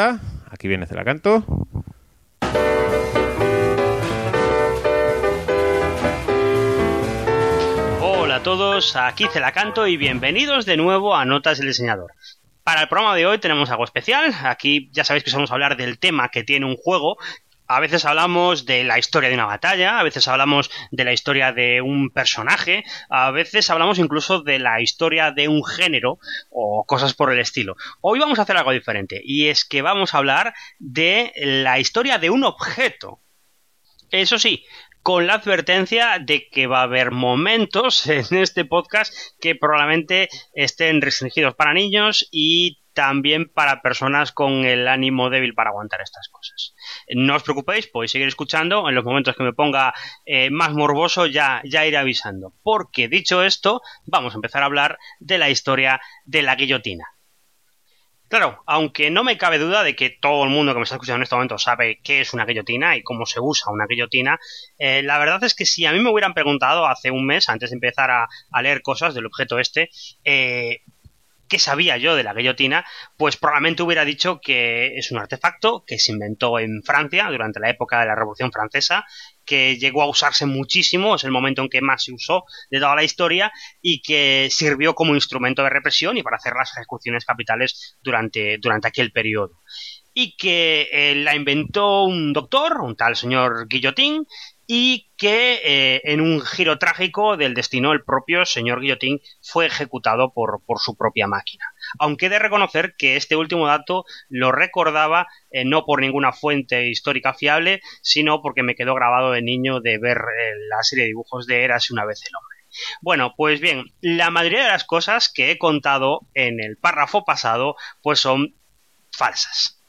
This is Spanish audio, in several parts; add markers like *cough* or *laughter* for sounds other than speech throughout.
Aquí viene Celacanto. Hola a todos, aquí Celacanto y bienvenidos de nuevo a Notas del Diseñador. Para el programa de hoy tenemos algo especial. Aquí ya sabéis que vamos a hablar del tema que tiene un juego a veces hablamos de la historia de una batalla, a veces hablamos de la historia de un personaje, a veces hablamos incluso de la historia de un género o cosas por el estilo. Hoy vamos a hacer algo diferente y es que vamos a hablar de la historia de un objeto. Eso sí, con la advertencia de que va a haber momentos *laughs* en este podcast que probablemente estén restringidos para niños y también para personas con el ánimo débil para aguantar estas cosas. No os preocupéis, podéis seguir escuchando. En los momentos que me ponga eh, más morboso ya, ya iré avisando. Porque dicho esto, vamos a empezar a hablar de la historia de la guillotina. Claro, aunque no me cabe duda de que todo el mundo que me está escuchando en este momento sabe qué es una guillotina y cómo se usa una guillotina, eh, la verdad es que si a mí me hubieran preguntado hace un mes, antes de empezar a, a leer cosas del objeto este, eh, ¿qué sabía yo de la guillotina? Pues probablemente hubiera dicho que es un artefacto que se inventó en Francia durante la época de la Revolución Francesa, que llegó a usarse muchísimo, es el momento en que más se usó de toda la historia y que sirvió como instrumento de represión y para hacer las ejecuciones capitales durante, durante aquel periodo y que eh, la inventó un doctor, un tal señor Guillotín, y que eh, en un giro trágico del destino el propio señor Guillotín fue ejecutado por, por su propia máquina. Aunque he de reconocer que este último dato lo recordaba eh, no por ninguna fuente histórica fiable, sino porque me quedó grabado de niño de ver eh, la serie de dibujos de Eras una vez el hombre. Bueno, pues bien, la mayoría de las cosas que he contado en el párrafo pasado pues son falsas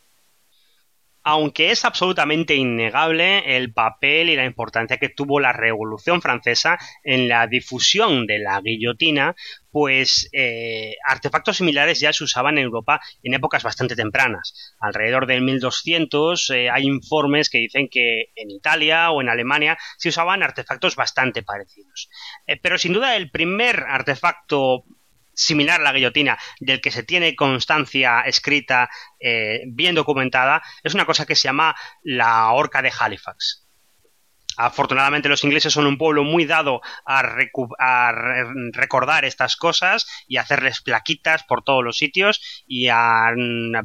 aunque es absolutamente innegable el papel y la importancia que tuvo la Revolución Francesa en la difusión de la guillotina, pues eh, artefactos similares ya se usaban en Europa en épocas bastante tempranas. Alrededor del 1200 eh, hay informes que dicen que en Italia o en Alemania se usaban artefactos bastante parecidos. Eh, pero sin duda el primer artefacto similar a la guillotina, del que se tiene constancia escrita, eh, bien documentada, es una cosa que se llama la horca de Halifax. Afortunadamente los ingleses son un pueblo muy dado a, recordar estas cosas y hacerles plaquitas por todos los sitios y a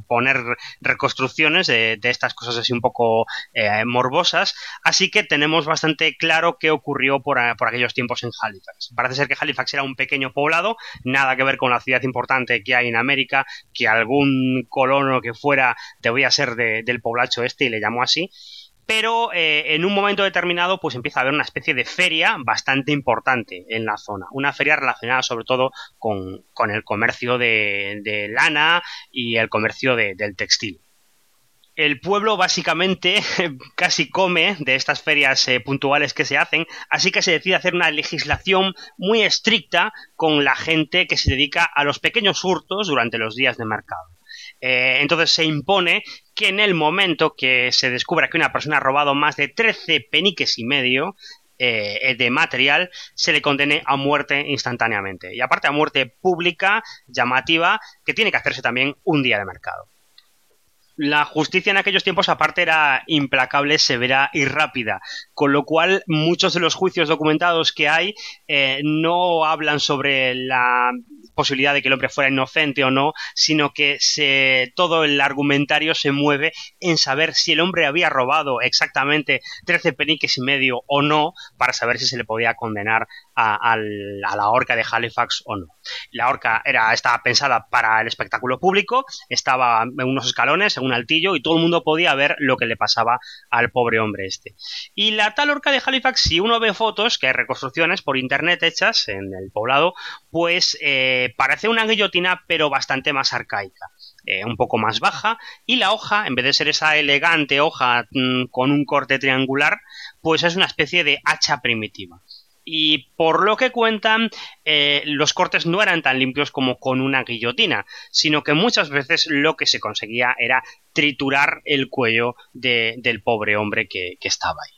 poner reconstrucciones de, estas cosas así un poco eh, morbosas. Así que tenemos bastante claro qué ocurrió por, aquellos tiempos en Halifax. Parece ser que Halifax era un pequeño poblado, nada que ver con la ciudad importante que hay en América, que algún colono que fuera debía ser del poblacho este y le llamó así pero eh, en un momento determinado pues empieza a haber una especie de feria bastante importante en la zona, una feria relacionada sobre todo con, el comercio de, lana y el comercio del textil. El pueblo básicamente *laughs* casi come de estas ferias eh, puntuales que se hacen, así que se decide hacer una legislación muy estricta con la gente que se dedica a los pequeños hurtos durante los días de mercado. Eh, entonces se impone que en el momento que se descubra que una persona ha robado más de 13 peniques y medio, eh, de material se le condene a muerte instantáneamente. Y aparte a muerte pública, llamativa, que tiene que hacerse también un día de mercado la justicia en aquellos tiempos aparte era implacable, severa y rápida, con lo cual muchos de los juicios documentados que hay eh, no hablan sobre la posibilidad de que el hombre fuera inocente o no, sino que se, todo el argumentario se mueve en saber si el hombre había robado exactamente 13 peniques y medio o no, para saber si se le podía condenar a, la horca de Halifax o no. La horca era, estaba pensada para el espectáculo público, estaba en unos escalones, en un altillo, y todo el mundo podía ver lo que le pasaba al pobre hombre este. Y la tal horca de Halifax, si uno ve fotos, que hay reconstrucciones por internet hechas en el poblado, pues eh, parece una guillotina, pero bastante más arcaica. Eh, un poco más baja y la hoja, en vez de ser esa elegante hoja mm, con un corte triangular, pues es una especie de hacha primitiva y por lo que cuentan, eh, los cortes no eran tan limpios como con una guillotina, sino que muchas veces lo que se conseguía era triturar el cuello del pobre hombre que, estaba ahí.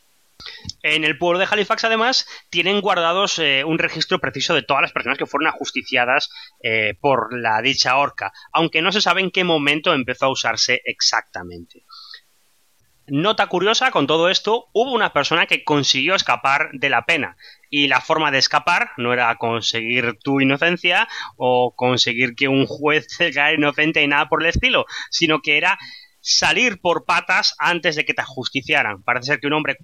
En el pueblo de Halifax, además, tienen guardados eh, un registro preciso de todas las personas que fueron ajusticiadas eh, por la dicha horca, aunque no se sabe en qué momento empezó a usarse exactamente. Nota curiosa con todo esto, hubo una persona que consiguió escapar de la pena. Y la forma de escapar no era conseguir tu inocencia o conseguir que un juez *laughs* te inocente y nada por el estilo, sino que era salir por patas antes de que te ajusticiaran. Parece ser que un hombre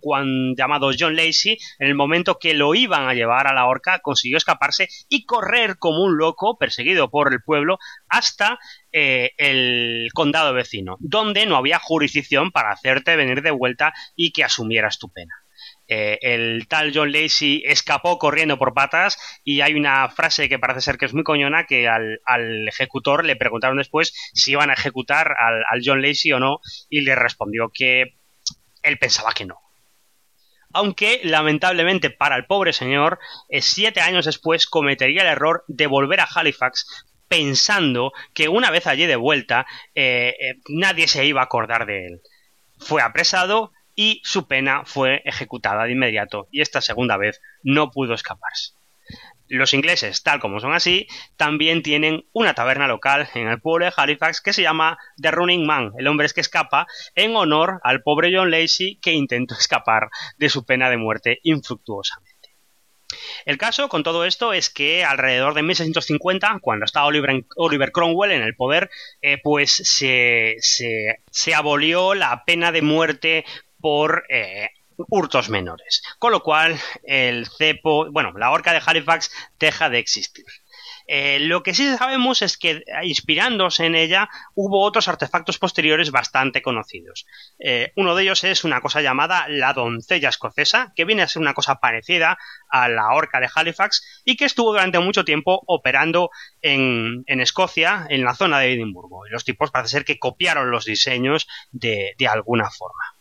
llamado John Lacey, en el momento que lo iban a llevar a la horca, consiguió escaparse y correr como un loco, perseguido por el pueblo, hasta eh, el condado vecino, donde no había jurisdicción para hacerte venir de vuelta y que asumieras tu pena. Eh, el tal John Lacey escapó corriendo por patas y hay una frase que parece ser que es muy coñona que al, ejecutor le preguntaron después si iban a ejecutar al, John Lacey o no y le respondió que él pensaba que no. Aunque, lamentablemente para el pobre señor, eh, siete años después cometería el error de volver a Halifax pensando que una vez allí de vuelta eh, nadie se iba a acordar de él. Fue apresado, y su pena fue ejecutada de inmediato y esta segunda vez no pudo escaparse. Los ingleses, tal como son así, también tienen una taberna local en el pueblo de Halifax que se llama The Running Man, el hombre es que escapa, en honor al pobre John Lacey que intentó *laughs* escapar de su pena de muerte infructuosamente. El caso con todo esto es que alrededor de 1650, cuando estaba Oliver, Cromwell en el poder, eh, pues se, se abolió la pena de muerte por eh, hurtos menores. Con lo cual, el cepo, bueno, la horca de Halifax deja de existir. Eh, lo que sí sabemos es que, inspirándose en ella, hubo otros artefactos posteriores bastante conocidos. Eh, uno de ellos es una cosa llamada la doncella escocesa, que viene a ser una cosa parecida a la horca de Halifax y que estuvo durante mucho tiempo operando en, Escocia, en la zona de Edimburgo. Y los tipos parece ser que copiaron los diseños de alguna forma.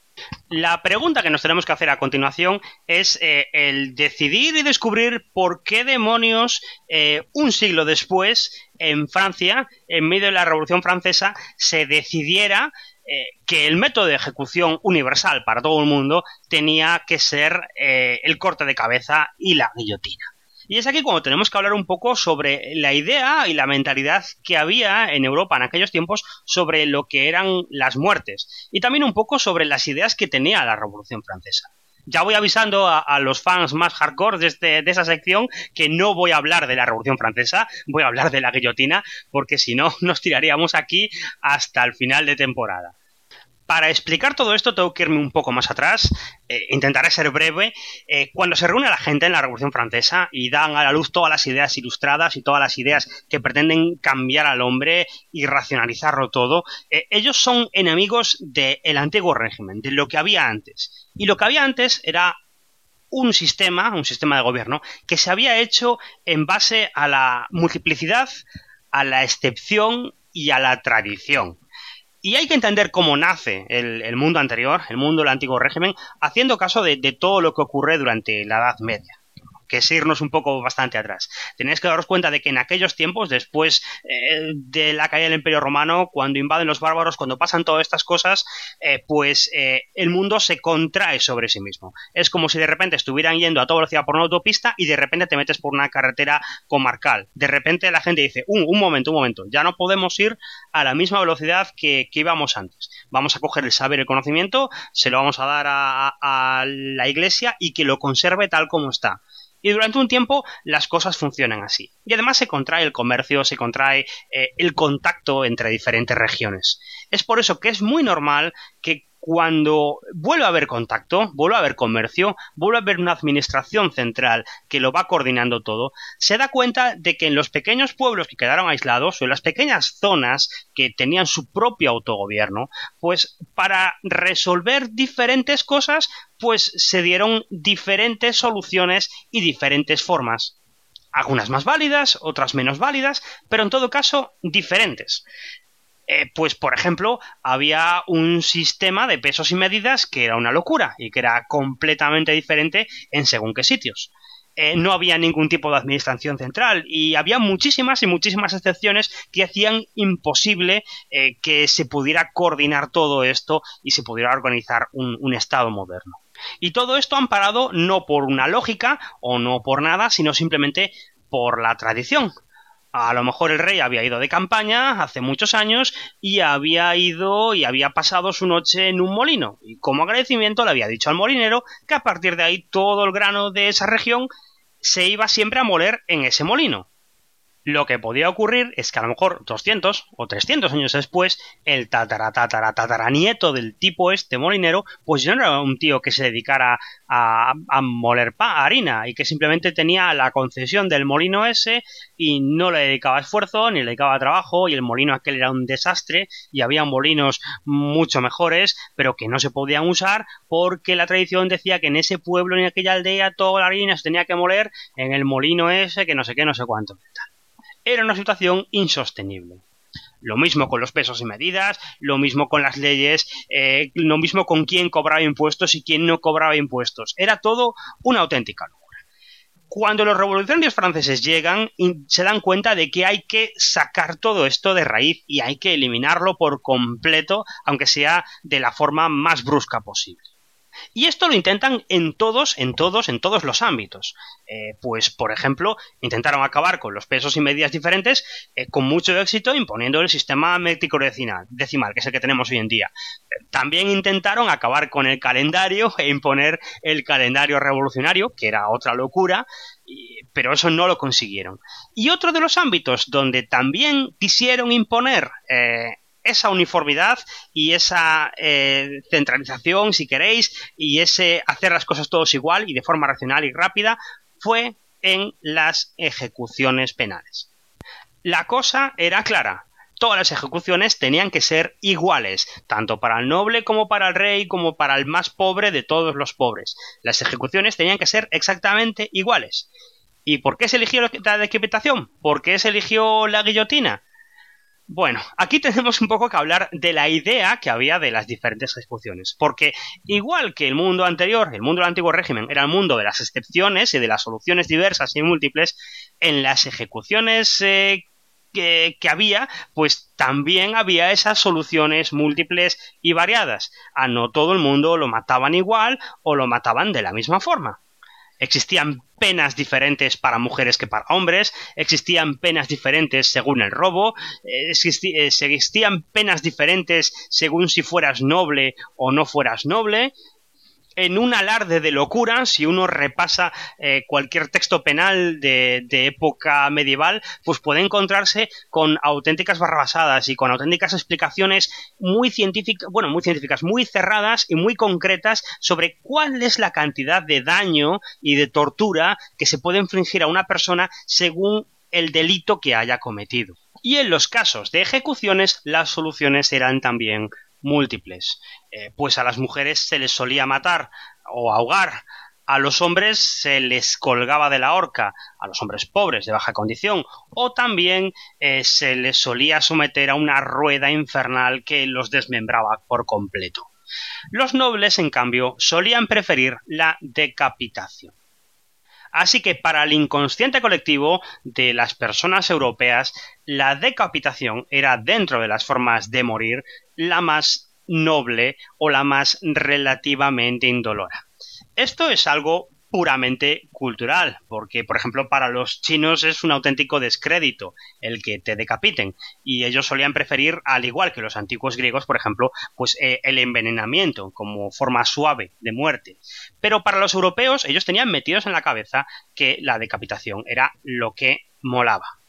La pregunta que nos tenemos que hacer a continuación es eh, el decidir y descubrir por qué demonios eh, un siglo después en Francia, en medio de la Revolución Francesa, se decidiera eh, que el método de ejecución universal para todo el mundo tenía que ser el corte de cabeza y la guillotina. Y es aquí cuando tenemos que hablar un poco sobre la idea y la mentalidad que había en Europa en aquellos tiempos sobre lo que eran las muertes y también un poco sobre las ideas que tenía la Revolución Francesa. Ya voy avisando a, los fans más hardcore de, este, de esa sección que no voy a hablar de la Revolución Francesa, voy a hablar de la guillotina, porque si no *laughs* nos tiraríamos aquí hasta el final de temporada. Para explicar todo esto tengo que irme un poco más atrás, eh, intentaré ser breve. Eh, cuando se reúne la gente en la Revolución Francesa y dan a la luz todas las ideas ilustradas y todas las ideas que pretenden cambiar al hombre y racionalizarlo todo, eh, ellos son enemigos del antiguo régimen, de lo que había antes. Y lo que había antes era un sistema, un sistema de gobierno, que se había hecho en base a la multiplicidad, a la excepción y a la tradición. Y hay que entender cómo nace el, mundo anterior, el mundo del antiguo régimen, haciendo caso de, todo lo que ocurre durante la Edad Media que es irnos un poco bastante atrás. Tenéis que daros cuenta de que en aquellos tiempos, después eh, de la caída del Imperio Romano, cuando invaden los bárbaros, cuando pasan todas estas cosas, eh, pues eh, el mundo se contrae sobre sí mismo. Es como si de repente estuvieran yendo a toda velocidad por una autopista y de repente te metes por una carretera comarcal. De repente la gente dice, un, momento, un momento, ya no podemos ir a la misma velocidad que, íbamos antes. Vamos a coger el saber, el conocimiento, se lo vamos a dar a la iglesia y que lo conserve tal como está y durante un tiempo las cosas funcionan así. Y además se contrae el comercio, se contrae eh, el contacto entre diferentes regiones. Es por eso que es muy normal que cuando vuelve a haber contacto, vuelve a haber comercio, vuelve a haber una administración central que lo va coordinando todo, se da cuenta de que en los pequeños pueblos que quedaron aislados o en las pequeñas zonas que tenían su propio autogobierno, pues para resolver diferentes cosas, pues se dieron diferentes soluciones y diferentes formas algunas más válidas, otras menos válidas, pero en todo caso diferentes. Eh, pues por ejemplo, había un sistema de pesos y medidas que era una locura y que era completamente diferente en según qué sitios. eh, no había ningún tipo de administración central y había muchísimas y muchísimas excepciones que hacían imposible eh, que se pudiera coordinar todo esto y se pudiera organizar un, Estado moderno. Y todo esto amparado no por una lógica o no por nada, sino simplemente por la tradición. A lo mejor el rey había ido de campaña hace muchos años y había ido y había pasado su noche en un molino. Y como agradecimiento le había dicho al molinero que a partir de ahí todo el grano de esa región se iba siempre a moler en ese molino. Lo que podía ocurrir es que a lo mejor 200 o 300 años después, el tataratataratataranieto del tipo este molinero, pues ya no era un tío que se dedicara a, moler pa, harina y que simplemente tenía la concesión del molino ese y no le dedicaba esfuerzo ni le dedicaba trabajo y el molino aquel era un desastre y había molinos mucho mejores pero que no se podían usar porque la tradición decía que en ese pueblo, en aquella aldea, toda la harina se tenía que moler en el molino ese que no sé qué, no sé cuánto era una situación insostenible. Lo mismo con los pesos y medidas, lo mismo con las leyes, eh, lo mismo con quién cobraba impuestos y quién no cobraba impuestos. Era todo una auténtica locura. Cuando los revolucionarios franceses llegan, se dan cuenta de que hay que sacar todo esto de raíz y hay que eliminarlo por completo, aunque sea de la forma más brusca posible. Y esto lo intentan en todos, en todos, en todos los ámbitos. Eh, pues, por ejemplo, intentaron acabar con los pesos y medidas diferentes eh, con mucho éxito imponiendo el sistema métrico decimal, decimal, que es el que tenemos hoy en día. También intentaron acabar con el calendario e imponer el calendario revolucionario, que era otra locura, pero eso no lo consiguieron. Y otro de los ámbitos donde también quisieron imponer eh, esa uniformidad y esa eh, centralización, si queréis, y ese hacer las cosas todos igual y de forma racional y rápida, fue en las ejecuciones penales. La cosa era clara. Todas las ejecuciones tenían que ser iguales, tanto para el noble como para el rey, como para el más pobre de todos los pobres. Las ejecuciones tenían que ser exactamente iguales. ¿Y por qué se eligió la decapitación? ¿Por qué se eligió la guillotina? Bueno, aquí *laughs* tenemos un poco que hablar de la idea que había de las diferentes ejecuciones, porque igual que el mundo anterior, el mundo del antiguo régimen, era el mundo de las excepciones y de las soluciones diversas y múltiples, en las ejecuciones eh, que, que, había, pues también había esas soluciones múltiples y variadas. A no todo el mundo lo mataban igual o lo mataban de la misma forma. Existían penas diferentes para mujeres que para hombres, existían penas diferentes según el robo, eh, eh, existían penas diferentes según si fueras noble o no fueras noble, en un alarde de locura, si uno repasa eh, cualquier texto penal de, época medieval, pues puede encontrarse con auténticas barrabasadas y con auténticas explicaciones muy científicas, bueno, muy científicas, muy cerradas y muy concretas sobre cuál es la cantidad de daño y de tortura que se puede infringir a una persona según el delito que haya cometido. Y en los casos de ejecuciones, las soluciones eran también múltiples. Eh, pues a las mujeres se les solía matar o ahogar, a los hombres se les colgaba de la horca, a los hombres pobres de baja condición, o también eh, se les solía someter a una rueda infernal que los desmembraba por completo. Los nobles, en cambio, solían preferir la decapitación. Así que para el inconsciente colectivo de las personas europeas, la decapitación era dentro de las formas de morir la más noble o la más relativamente indolora. Esto es algo puramente cultural, porque por ejemplo para los chinos es un auténtico descrédito el que te decapiten y ellos solían preferir al igual que los antiguos griegos, por ejemplo, pues eh, el envenenamiento como forma suave de muerte. Pero para los europeos ellos tenían metidos en la cabeza que la decapitación era lo que molaba.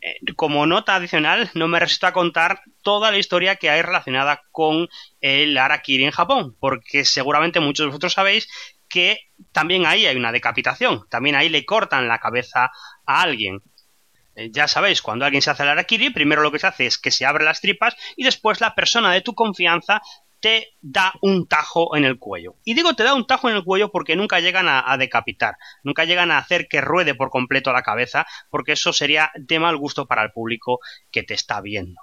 Eh, como nota adicional, no me resisto a contar toda la historia que hay relacionada con el Arakiri en Japón, porque seguramente muchos de vosotros sabéis que también ahí hay una decapitación, también ahí le cortan la cabeza a alguien. Eh, ya sabéis, cuando alguien se hace el Arakiri, primero lo que se hace es que se abre las tripas y después la persona de tu confianza te da un tajo en el cuello. Y digo te da un tajo en el cuello porque nunca llegan a, decapitar, nunca llegan a hacer que ruede por completo la cabeza, porque eso sería de mal gusto para el público que te está viendo.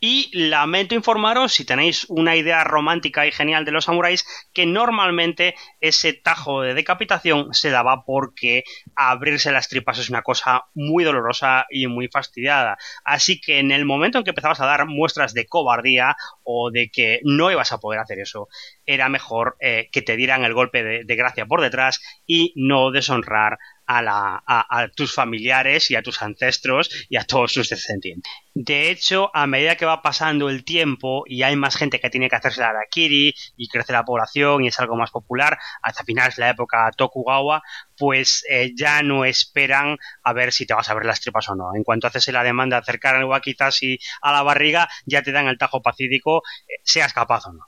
Y lamento informaros, si tenéis una idea romántica y genial de los samuráis, que normalmente ese tajo de decapitación se daba porque abrirse las tripas es una cosa muy dolorosa y muy fastidiada. Así que en el momento en que empezabas a dar muestras de cobardía o de que no ibas a poder hacer eso, era mejor eh, que te dieran el golpe de gracia por detrás y no deshonrar a, tus familiares y a tus ancestros y a todos sus descendientes. De hecho, a medida que va pasando el tiempo y hay más gente que tiene que hacerse la Arakiri y crece la población y es algo más popular, hasta finales de la época Tokugawa, pues eh, ya no esperan a ver si te vas a ver las tripas o no. En cuanto haces la demanda de acercar al y a la barriga, ya te dan el tajo pacífico, eh, seas capaz o no.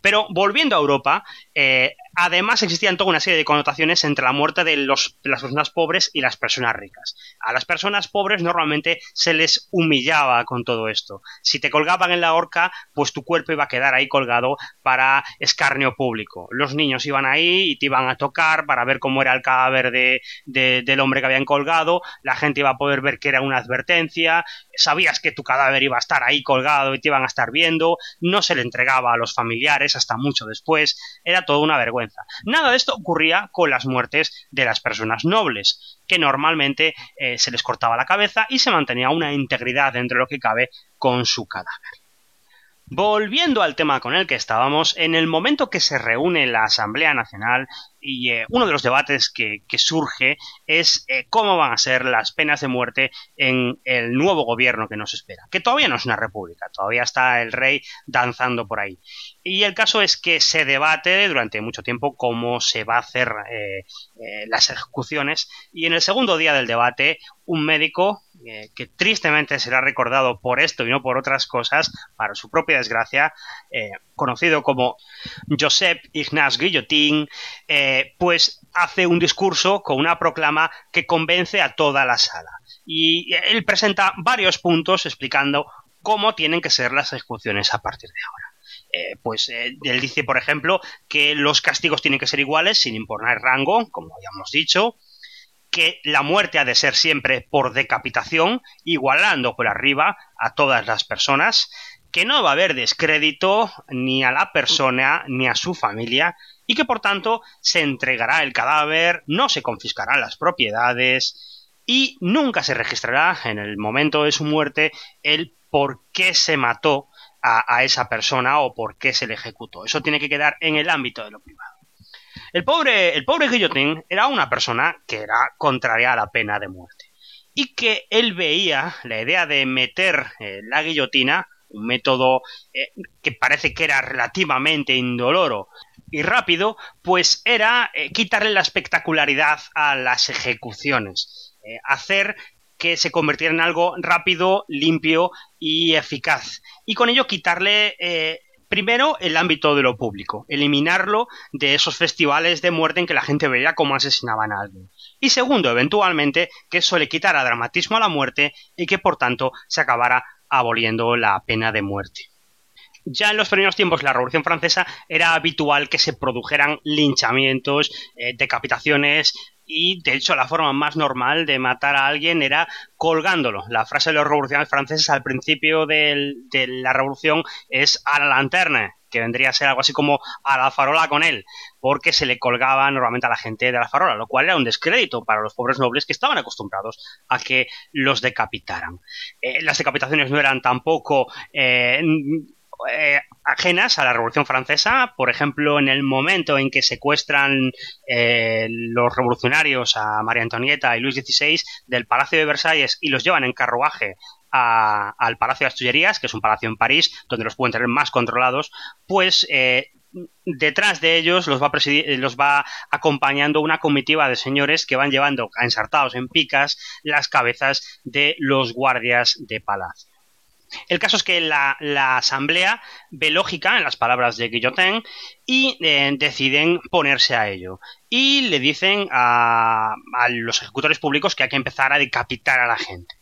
Pero volviendo a Europa, eh, Además, existían toda una serie de connotaciones entre la muerte de, los, las personas pobres y las personas ricas. A las personas pobres normalmente se les humillaba con todo esto. Si te colgaban en la horca, pues tu cuerpo iba a quedar ahí colgado para escarnio público. Los niños iban ahí y te iban a tocar para ver cómo era el cadáver de, del hombre que habían colgado. La gente iba a poder ver que era una advertencia. Sabías que tu cadáver iba a estar ahí colgado y te iban a estar viendo. No se le entregaba a los familiares hasta mucho después. Era toda una vergüenza. Nada de esto ocurría con las muertes de las personas nobles, que normalmente eh, se les cortaba la cabeza y se mantenía una integridad dentro de lo que cabe con su cadáver. Volviendo al tema con el que estábamos, en el momento que se reúne la Asamblea Nacional y eh, uno de los debates que, surge es eh, cómo van a ser las penas de muerte en el nuevo gobierno que nos espera, que todavía no es una república, todavía está el rey danzando por ahí. Y el caso es que se debate durante mucho tiempo cómo se va a hacer eh, las ejecuciones y en el segundo día del debate un médico que tristemente será recordado por esto y no por otras cosas, para su propia desgracia, conocido como Joseph Ignaz Guillotin, pues hace un discurso con una proclama que convence a toda la sala. Y él presenta varios puntos explicando cómo tienen que ser las ejecuciones a partir de ahora. Eh, pues eh, él dice, por ejemplo, que los castigos tienen que ser iguales sin importar rango, como ya hemos dicho, que la muerte ha de ser siempre por decapitación, igualando por arriba a todas las personas, que no va a haber descrédito ni a la persona ni a su familia y que por tanto se entregará el cadáver, no se confiscarán las propiedades y nunca se registrará en el momento de su muerte el por qué se mató a, esa persona o por qué se le ejecutó. Eso tiene que quedar en el ámbito de lo privado. El pobre, el pobre Guillotín era una persona que era contraria a la pena de muerte y que él veía la idea de meter eh, la guillotina un método eh, que parece que era relativamente indoloro y rápido, pues era eh, quitarle la espectacularidad a las ejecuciones, hacer que se convirtiera en algo rápido, limpio y eficaz. Y con ello quitarle primero el ámbito de lo público, eliminarlo de esos festivales de muerte en que la gente veía cómo asesinaban a alguien. Y segundo, eventualmente, que eso le quitara dramatismo a la muerte y que por tanto se acabara aboliendo la pena de muerte. Ya en los primeros tiempos de la Revolución Francesa era habitual que se produjeran linchamientos, eh, decapitaciones y de hecho la forma más normal de matar a alguien era colgándolo. La frase de los revolucionarios franceses al principio de la revolución es a la lanterna, que vendría a ser algo así como a la farola con él, porque se le colgaba normalmente a la gente de la farola, lo cual era un descrédito para los pobres nobles que estaban acostumbrados a que los decapitaran. Eh, las decapitaciones no eran tampoco eh, eh, ajenas a la Revolución Francesa. Por ejemplo, en el momento en que secuestran los revolucionarios a María Antonieta y Luis XVI del Palacio de Versalles y los llevan en carruaje al Palacio de las Tullerías, que es un palacio en París, donde los pueden tener más controlados, pues eh, detrás de ellos los va, los va acompañando una comitiva de señores que van llevando ensartados en picas las cabezas de los guardias de palacio. El caso es que la, asamblea ve lógica en las palabras de Guillotin y eh, deciden ponerse a ello. Y le dicen a los ejecutores públicos que hay que empezar a decapitar a la gente.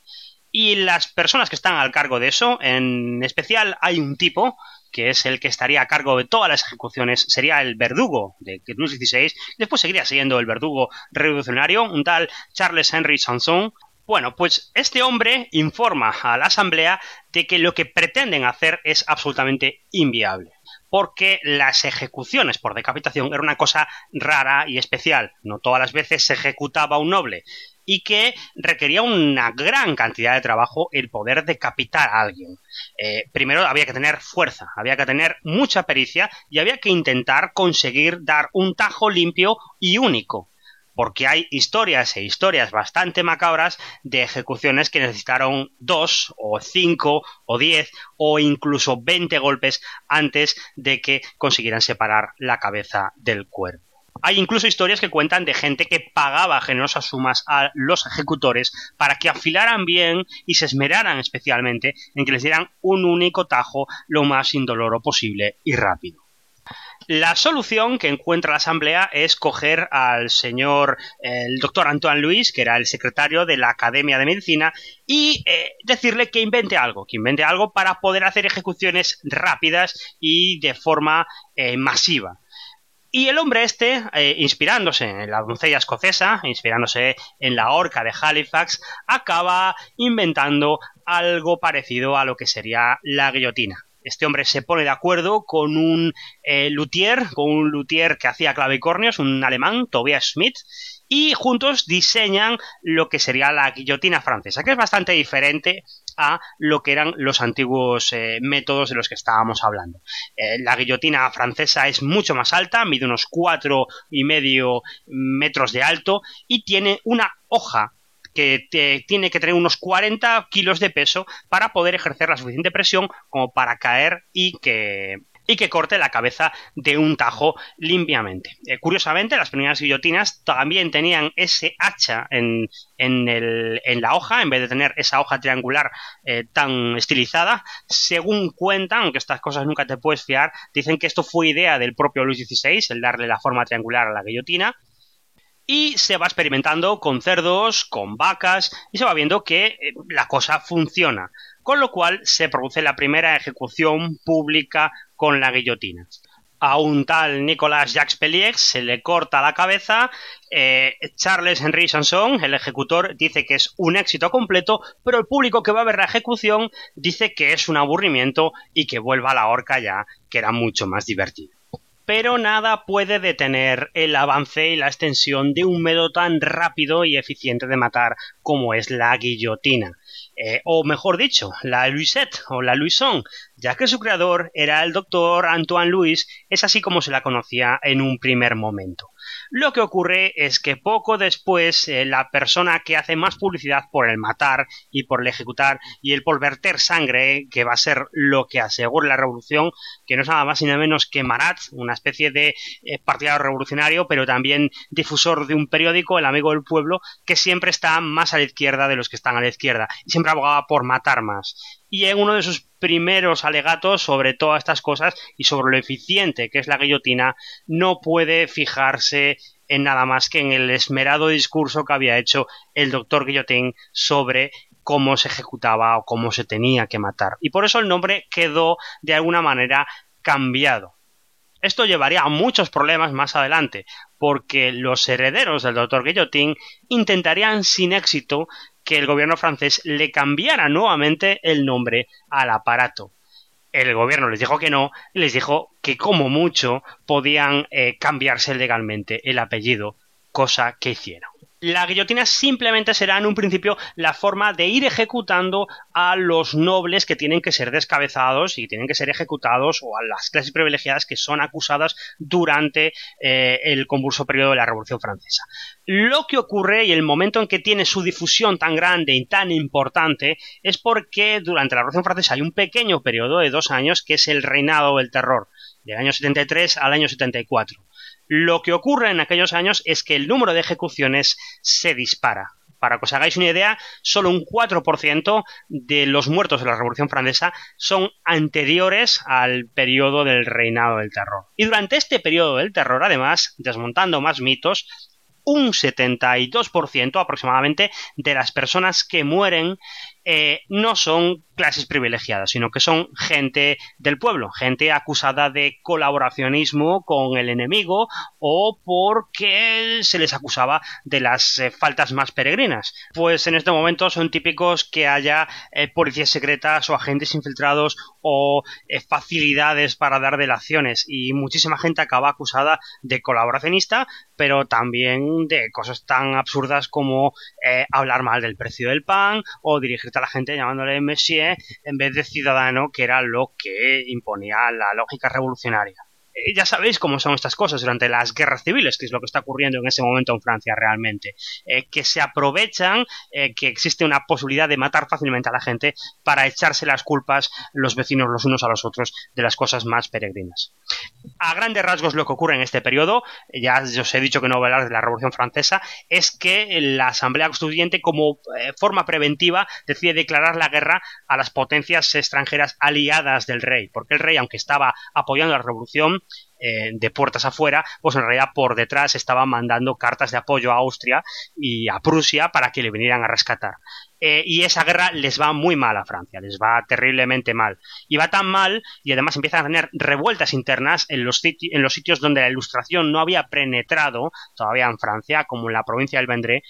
Y las personas que están al cargo de eso, en especial hay un tipo que es el que estaría a cargo de todas las ejecuciones, sería el verdugo de Luis XVI, después seguiría siendo el verdugo revolucionario, un tal Charles Henry Sanson, Bueno, pues este hombre informa a la Asamblea de que lo que pretenden hacer es absolutamente inviable porque las ejecuciones por decapitación era una cosa rara y especial. No todas las veces se ejecutaba un noble y que requería una gran cantidad de trabajo el poder decapitar a alguien. Eh, primero había que tener fuerza, había que tener mucha pericia y había que intentar conseguir dar un tajo limpio y único porque hay historias e historias bastante macabras de ejecuciones que necesitaron dos o cinco o diez o incluso veinte golpes antes de que consiguieran separar la cabeza del cuerpo. Hay incluso historias que cuentan de gente que pagaba generosas sumas a los ejecutores para que afilaran bien y se esmeraran especialmente en que les dieran un único tajo lo más indoloro posible y rápido. La solución que encuentra la Asamblea es coger al señor, el doctor Antoine Louis, que era el secretario de la Academia de Medicina, y eh, decirle que invente algo, que invente algo para poder hacer ejecuciones rápidas y de forma eh, masiva. Y el hombre este, eh, inspirándose en la doncella escocesa, inspirándose en la horca de Halifax, acaba inventando algo parecido a lo que sería la guillotina este hombre se pone de acuerdo con un eh, luthier, con un luthier que hacía clavicornios, un alemán, Tobias Schmidt, y juntos diseñan lo que sería la guillotina francesa, que es bastante diferente a lo que eran los antiguos eh, métodos de los que estábamos hablando. Eh, la guillotina francesa es mucho más alta, mide unos cuatro y medio metros de alto y tiene una hoja que tiene que tener unos 40 kilos de peso para poder ejercer la suficiente presión como para caer y que y que corte la cabeza de un tajo limpiamente. Eh, curiosamente, las primeras guillotinas también tenían ese hacha en, en, la hoja, en vez de tener esa hoja triangular eh, tan estilizada. Según cuentan, aunque estas cosas nunca te puedes fiar, dicen que esto fue idea del propio Luis XVI, el darle la forma triangular a la guillotina, y se va experimentando con cerdos, con vacas y se va viendo que eh, la cosa funciona, con lo cual se produce la primera ejecución pública con la guillotina. A un tal Nicolas Jacques Pellier se le corta la cabeza. Eh, Charles Henry Sanson, el ejecutor, dice que es un éxito completo, pero el público que va a ver la ejecución dice que es un aburrimiento y que vuelva a la horca ya, que era mucho más divertido pero nada puede detener el avance y la extensión de un método tan rápido y eficiente de matar como es la guillotina. Eh, o mejor dicho, la Louisette o la Louison, ya que su creador era el doctor Antoine Louis, es así como se la conocía en un primer momento. Lo que ocurre es que poco después eh, la persona que hace más publicidad por el matar y por el ejecutar y el por verter sangre, que va a ser lo que asegure la revolución, que no es nada más ni nada menos que Marat, una especie de eh, partidario revolucionario, pero también difusor de un periódico, El Amigo del Pueblo, que siempre está más a la izquierda de los que están a la izquierda. Y siempre abogaba por matar más y en uno de sus primeros alegatos sobre todas estas cosas y sobre lo eficiente que es la guillotina, no puede fijarse en nada más que en el esmerado discurso que había hecho el doctor Guillotín sobre cómo se ejecutaba o cómo se tenía que matar. Y por eso el nombre quedó de alguna manera cambiado. Esto llevaría a muchos problemas más adelante, porque los herederos del doctor Guillotín intentarían sin éxito que el gobierno francés le cambiara nuevamente el nombre al aparato. El gobierno les dijo que no, les dijo que como mucho podían eh, cambiarse legalmente el apellido, cosa que hicieron la guillotina simplemente será en un principio la forma de ir ejecutando a los nobles que tienen que ser descabezados y tienen que ser ejecutados o a las clases privilegiadas que son acusadas durante eh, el convulso periodo de la Revolución Francesa. Lo que ocurre y el momento en que tiene su difusión tan grande y tan importante es porque durante la Revolución Francesa hay un pequeño periodo de dos años que es el reinado del terror, del año 73 al año 74 lo que ocurre en aquellos años es que el número de ejecuciones se dispara. Para que os hagáis una idea, solo un 4% de los muertos de la Revolución Francesa son anteriores al periodo del reinado del terror. Y durante este periodo del terror, además, desmontando más mitos, un 72% aproximadamente de las personas que mueren eh, no son clases privilegiadas, sino que son gente del pueblo, gente acusada de colaboracionismo con el enemigo o porque se les acusaba de las eh, faltas más peregrinas. Pues en este momento son típicos que haya eh, policías secretas o agentes infiltrados o facilidades para dar delaciones y muchísima gente acaba acusada de colaboracionista, pero también de cosas tan absurdas como hablar mal del precio del pan o dirigirte a la gente llamándole Monsieur en vez de ciudadano, que era lo que imponía la lógica revolucionaria. Eh, ya sabéis cómo son estas cosas durante las guerras civiles, que es lo que está ocurriendo en ese momento en Francia realmente, eh, que se aprovechan eh, que existe una posibilidad de matar fácilmente a la gente para echarse las culpas los vecinos los unos a los otros de las cosas más peregrinas. A grandes rasgos lo que ocurre en este periodo, ya os he dicho que no voy a hablar de la Revolución Francesa, es que la Asamblea Constituyente como forma preventiva decide declarar la guerra a las potencias extranjeras aliadas del rey, porque el rey, aunque estaba apoyando la revolución, eh, de puertas afuera, pues en realidad por detrás estaban mandando cartas de apoyo a Austria y a Prusia para que le vinieran a rescatar. Eh, y esa guerra les va muy mal a Francia, les va terriblemente mal. Y va tan mal, y además empiezan a tener revueltas internas en los, en los sitios donde la ilustración no había penetrado todavía en Francia, como en la provincia del Vendré,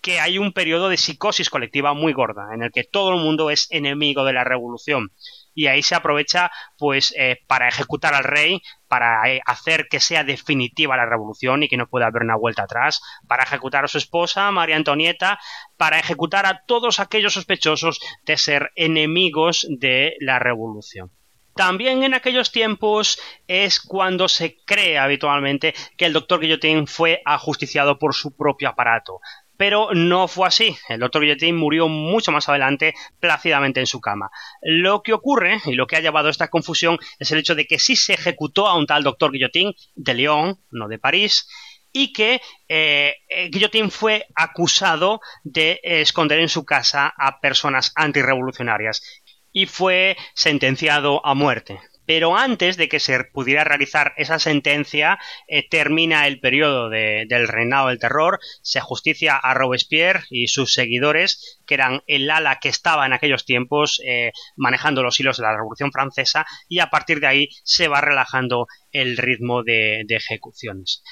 que hay un periodo de psicosis colectiva muy gorda, en el que todo el mundo es enemigo de la revolución y ahí se aprovecha pues eh, para ejecutar al rey, para eh, hacer que sea definitiva la revolución y que no pueda haber una vuelta atrás, para ejecutar a su esposa, María Antonieta, para ejecutar a todos aquellos sospechosos de ser enemigos de la revolución. También en aquellos tiempos es cuando se cree habitualmente que el doctor Guillotín fue ajusticiado por su propio aparato pero no fue así. El doctor Guillotín murió mucho más adelante plácidamente en su cama. Lo que ocurre y lo que ha llevado a esta confusión es el hecho de que sí se ejecutó a un tal doctor Guillotín de León, no de París, y que eh, Guillotín fue acusado de esconder en su casa a personas antirrevolucionarias y fue sentenciado a muerte pero antes de que se pudiera realizar esa sentencia, eh, termina el periodo del reinado del terror, se justicia a Robespierre y sus seguidores, que eran el ala que estaba en aquellos tiempos eh, manejando los hilos de la Revolución Francesa, y a partir de ahí se va relajando el ritmo de, ejecuciones.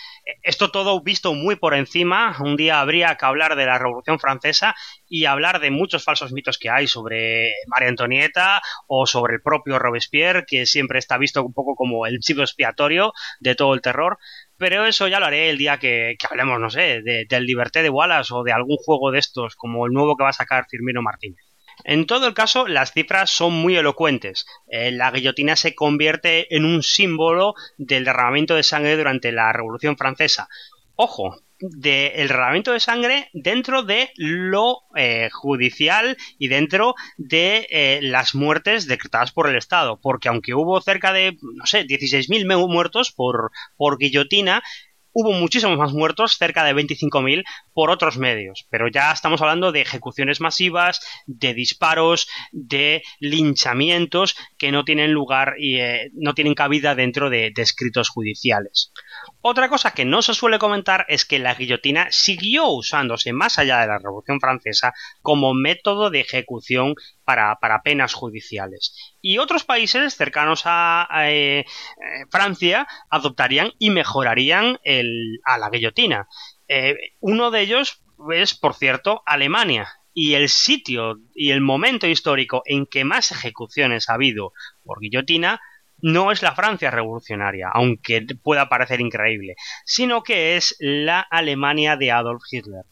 Esto todo visto muy por encima, un día habría que hablar de la Revolución Francesa y hablar de muchos falsos mitos que hay sobre María Antonieta o sobre el propio Robespierre, que siempre está visto un poco como el chivo expiatorio de todo el terror, pero eso ya lo haré el día que, hablemos, no sé, del Liberté de Wallace o de algún juego de estos, como el nuevo que va a sacar Firmino Martínez. En todo el caso, las cifras son muy elocuentes. Eh, la guillotina se convierte en un símbolo del derramamiento de sangre durante la Revolución Francesa. Ojo, del derramamiento de sangre dentro de lo eh, judicial y dentro de eh, las muertes decretadas por el Estado. Porque aunque hubo cerca de, no sé, 16.000 muertos por, por guillotina, hubo muchísimos más muertos, cerca de 25.000, por otros medios. Pero ya estamos hablando de ejecuciones masivas, de disparos, de linchamientos que no tienen lugar y eh, no tienen cabida dentro de, de escritos judiciales. Otra cosa que no se suele comentar es que la guillotina siguió usándose más allá de la Revolución Francesa como método de ejecución para, penas judiciales. Y otros países cercanos a, eh, eh, Francia adoptarían y mejorarían a la guillotina. Eh, uno de ellos es, por cierto, Alemania. Y el sitio y el momento histórico en que más ejecuciones ha habido por guillotina no es la Francia revolucionaria, aunque pueda parecer increíble, sino que es la Alemania de Adolf Hitler.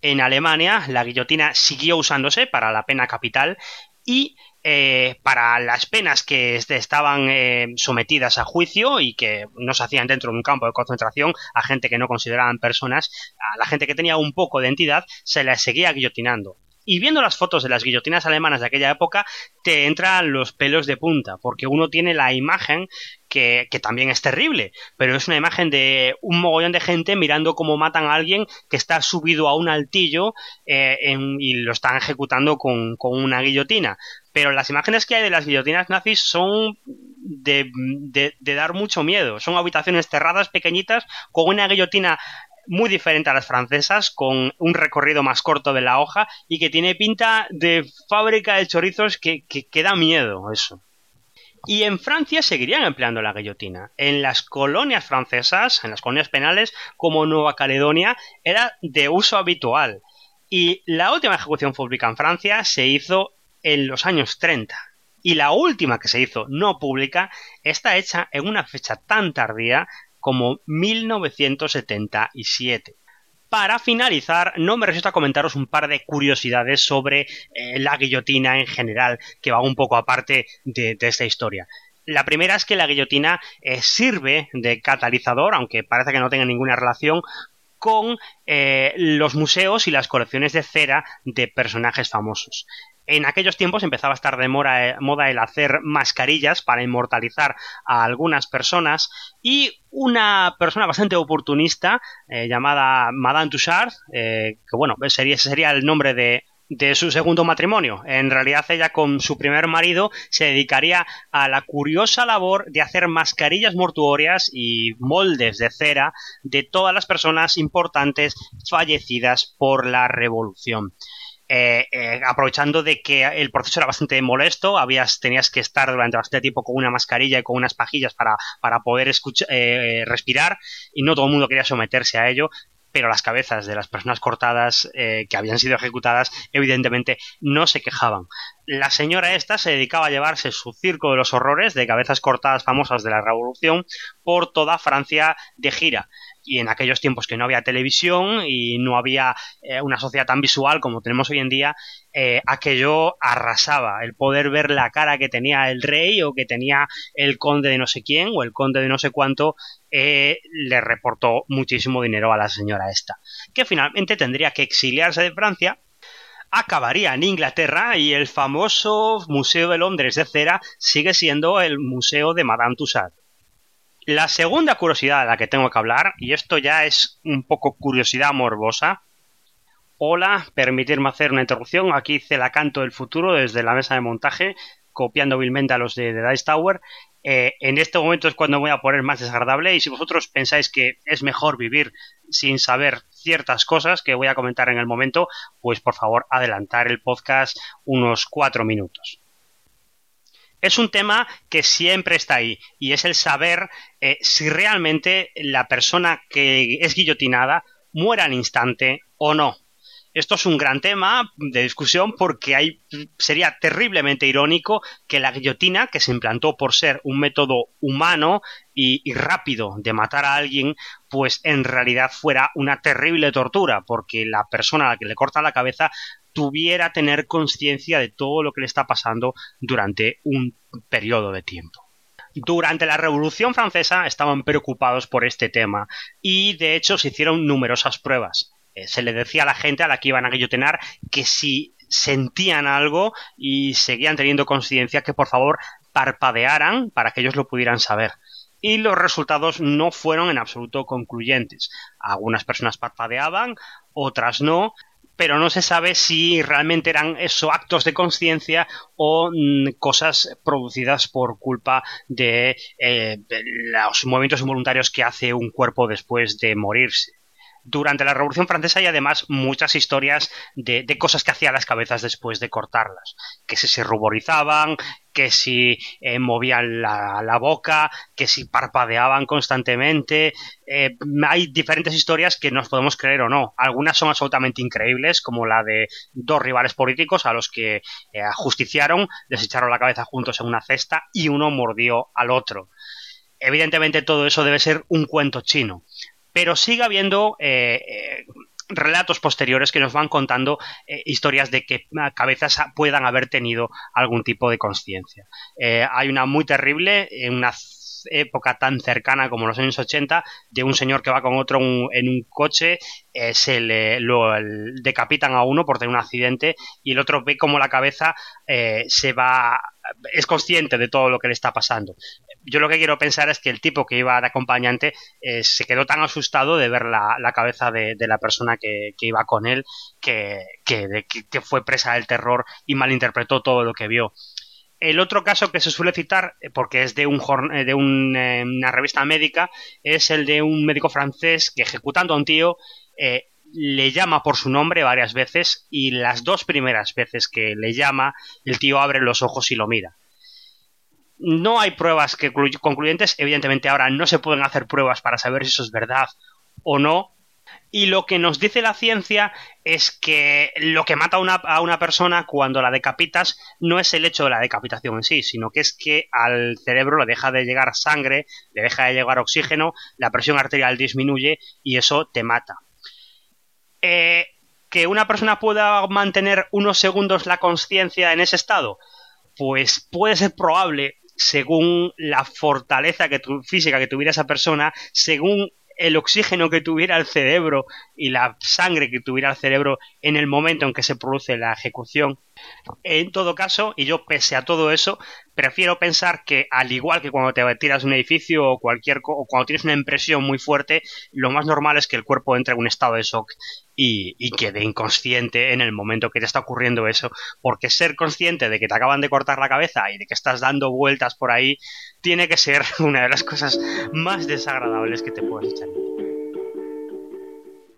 En Alemania, la guillotina siguió usándose para la pena capital y eh, para las penas que estaban eh, sometidas a juicio y que no se hacían dentro de un campo de concentración a gente que no consideraban personas, a la gente que tenía un poco de entidad, se la seguía guillotinando. Y viendo las fotos de las guillotinas alemanas de aquella época, te entran los pelos de punta, porque uno tiene la imagen que, también es terrible, pero es una imagen de un mogollón de gente mirando cómo matan a alguien que está subido a un altillo eh, y lo están ejecutando con, con una guillotina pero las imágenes que hay de las guillotinas nazis son de, dar mucho miedo. Son habitaciones cerradas, pequeñitas, con una guillotina muy diferente a las francesas, con un recorrido más corto de la hoja y que tiene pinta de fábrica de chorizos que, que, da miedo eso. Y en Francia seguirían empleando la guillotina. En las colonias francesas, en las colonias penales, como Nueva Caledonia, era de uso habitual. Y la última ejecución pública en Francia se hizo en los años 30. Y la última que se hizo no pública está hecha en una fecha tan tardía como 1977. Para finalizar, no me resisto a comentaros un par de curiosidades sobre eh, la guillotina en general, que va un poco aparte de, esta historia. La primera es que la guillotina eh, sirve de catalizador, aunque parece que no tenga ninguna relación, con eh, los museos y las colecciones de cera de personajes famosos. En aquellos tiempos empezaba a estar de moda el hacer mascarillas para inmortalizar a algunas personas y una persona bastante oportunista eh, llamada Madame Touchard, eh, que bueno, sería, sería el nombre de, de su segundo matrimonio. En realidad ella con su primer marido se dedicaría a la curiosa labor de hacer mascarillas mortuorias y moldes de cera de todas las personas importantes fallecidas por la revolución. Eh, eh, aprovechando de que el proceso era bastante molesto, habías, tenías que estar durante bastante tiempo con una mascarilla y con unas pajillas para, para poder eh, respirar y no todo el mundo quería someterse a ello, pero las cabezas de las personas cortadas que habían sido ejecutadas evidentemente no se quejaban. La señora esta se dedicaba a llevarse su circo de los horrores de cabezas cortadas famosas de la Revolución por toda Francia de gira y en aquellos tiempos que no había televisión y no había eh, una sociedad tan visual como tenemos hoy en día, eh, aquello arrasaba. El poder ver la cara que tenía el rey o que tenía el conde de no sé quién o el conde de no sé cuánto, eh, le reportó muchísimo dinero a la señora esta, que finalmente tendría que exiliarse de Francia acabaría en Inglaterra y el famoso Museo de Londres de cera sigue siendo el Museo de Madame Tussauds. La segunda curiosidad de la que tengo que hablar, y esto ya es un poco curiosidad morbosa. Hola, permitirme hacer una interrupción. Aquí hice la canto del futuro desde la mesa de montaje, copiando vilmente a los de, Dice Tower. Eh, en este momento es cuando voy a poner más desagradable y si vosotros pensáis que es mejor vivir sin saber ciertas cosas que voy a comentar en el momento, pues por favor adelantar el podcast unos cuatro minutos es un tema que siempre está ahí y es el saber eh, si realmente la persona que es guillotinada muera al instante o no. Esto es un gran tema de discusión porque sería terriblemente irónico que la guillotina, que se implantó por ser un método humano y, rápido de matar a alguien, pues en realidad fuera una terrible tortura, porque la persona a la que le corta la cabeza tuviera tener conciencia de todo lo que le está pasando durante un periodo de tiempo. Durante la Revolución Francesa estaban preocupados por este tema y de hecho se hicieron numerosas pruebas. Eh, se le decía a la gente a la que iban a guillotinar que si sentían algo y seguían teniendo conciencia que por favor parpadearan para que ellos lo pudieran saber y los resultados no fueron en absoluto concluyentes. Algunas personas parpadeaban, otras no, pero no se sabe si realmente eran eso actos de conciencia o mm, cosas producidas por culpa de, eh, de los movimientos involuntarios que hace un cuerpo después de morirse durante la Revolución Francesa hay además muchas historias de, cosas que hacían las cabezas después de cortarlas, que si se ruborizaban, que si eh, movían la, boca, que si parpadeaban constantemente. Eh, hay diferentes historias que nos podemos creer o no. Algunas son absolutamente increíbles, como la de dos rivales políticos a los que eh, ajusticiaron, les echaron la cabeza juntos en una cesta y uno mordió al otro. Evidentemente todo eso debe ser un cuento chino pero sigue habiendo eh, eh, relatos posteriores que nos van contando eh, historias de que cabezas puedan haber tenido algún tipo de conciencia. hay una muy terrible, una época tan cercana como los años 80, de un señor que va con otro en un coche, se le lo, decapitan a uno por tener un accidente y el otro ve como la cabeza se va, es consciente de todo lo que le está pasando. Yo lo que quiero pensar es que el tipo que iba de acompañante eh, se quedó tan asustado de ver la, cabeza de, la persona que, iba con él que, fue presa del terror y malinterpretó todo lo que vio. El otro caso que se suele citar, eh, porque es de, un, eh, de eh, una revista médica, es el de un médico francés que ejecutando a un tío le llama por su nombre varias veces y las dos primeras veces que le llama, el tío abre los ojos y lo mira. No hay pruebas que concluyentes, evidentemente ahora no se pueden hacer pruebas para saber si eso es verdad o no, y lo que nos dice la ciencia es que lo que mata a una, persona cuando la decapitas no es el hecho de la decapitación en sí, sino que es que al cerebro le deja de llegar sangre, le deja de llegar oxígeno, la presión arterial disminuye y eso te mata. Eh, que una persona pueda mantener unos segundos la conciencia en ese estado, pues puede ser probable según la fortaleza que física que tuviera esa persona, según el oxígeno que tuviera el cerebro y la sangre que tuviera el cerebro en el momento en que se produce la ejecución. En todo caso, y yo pese a todo eso, prefiero pensar que al igual que cuando te tiras un edificio o cualquier o cuando tienes una impresión muy fuerte, lo más normal es que el cuerpo entre en un estado de shock y, y, quede inconsciente en el momento que te está ocurriendo eso, porque ser consciente de que te acaban de cortar la cabeza y de que estás dando vueltas por ahí tiene que ser *laughs* una de las cosas más desagradables que te puedes echar.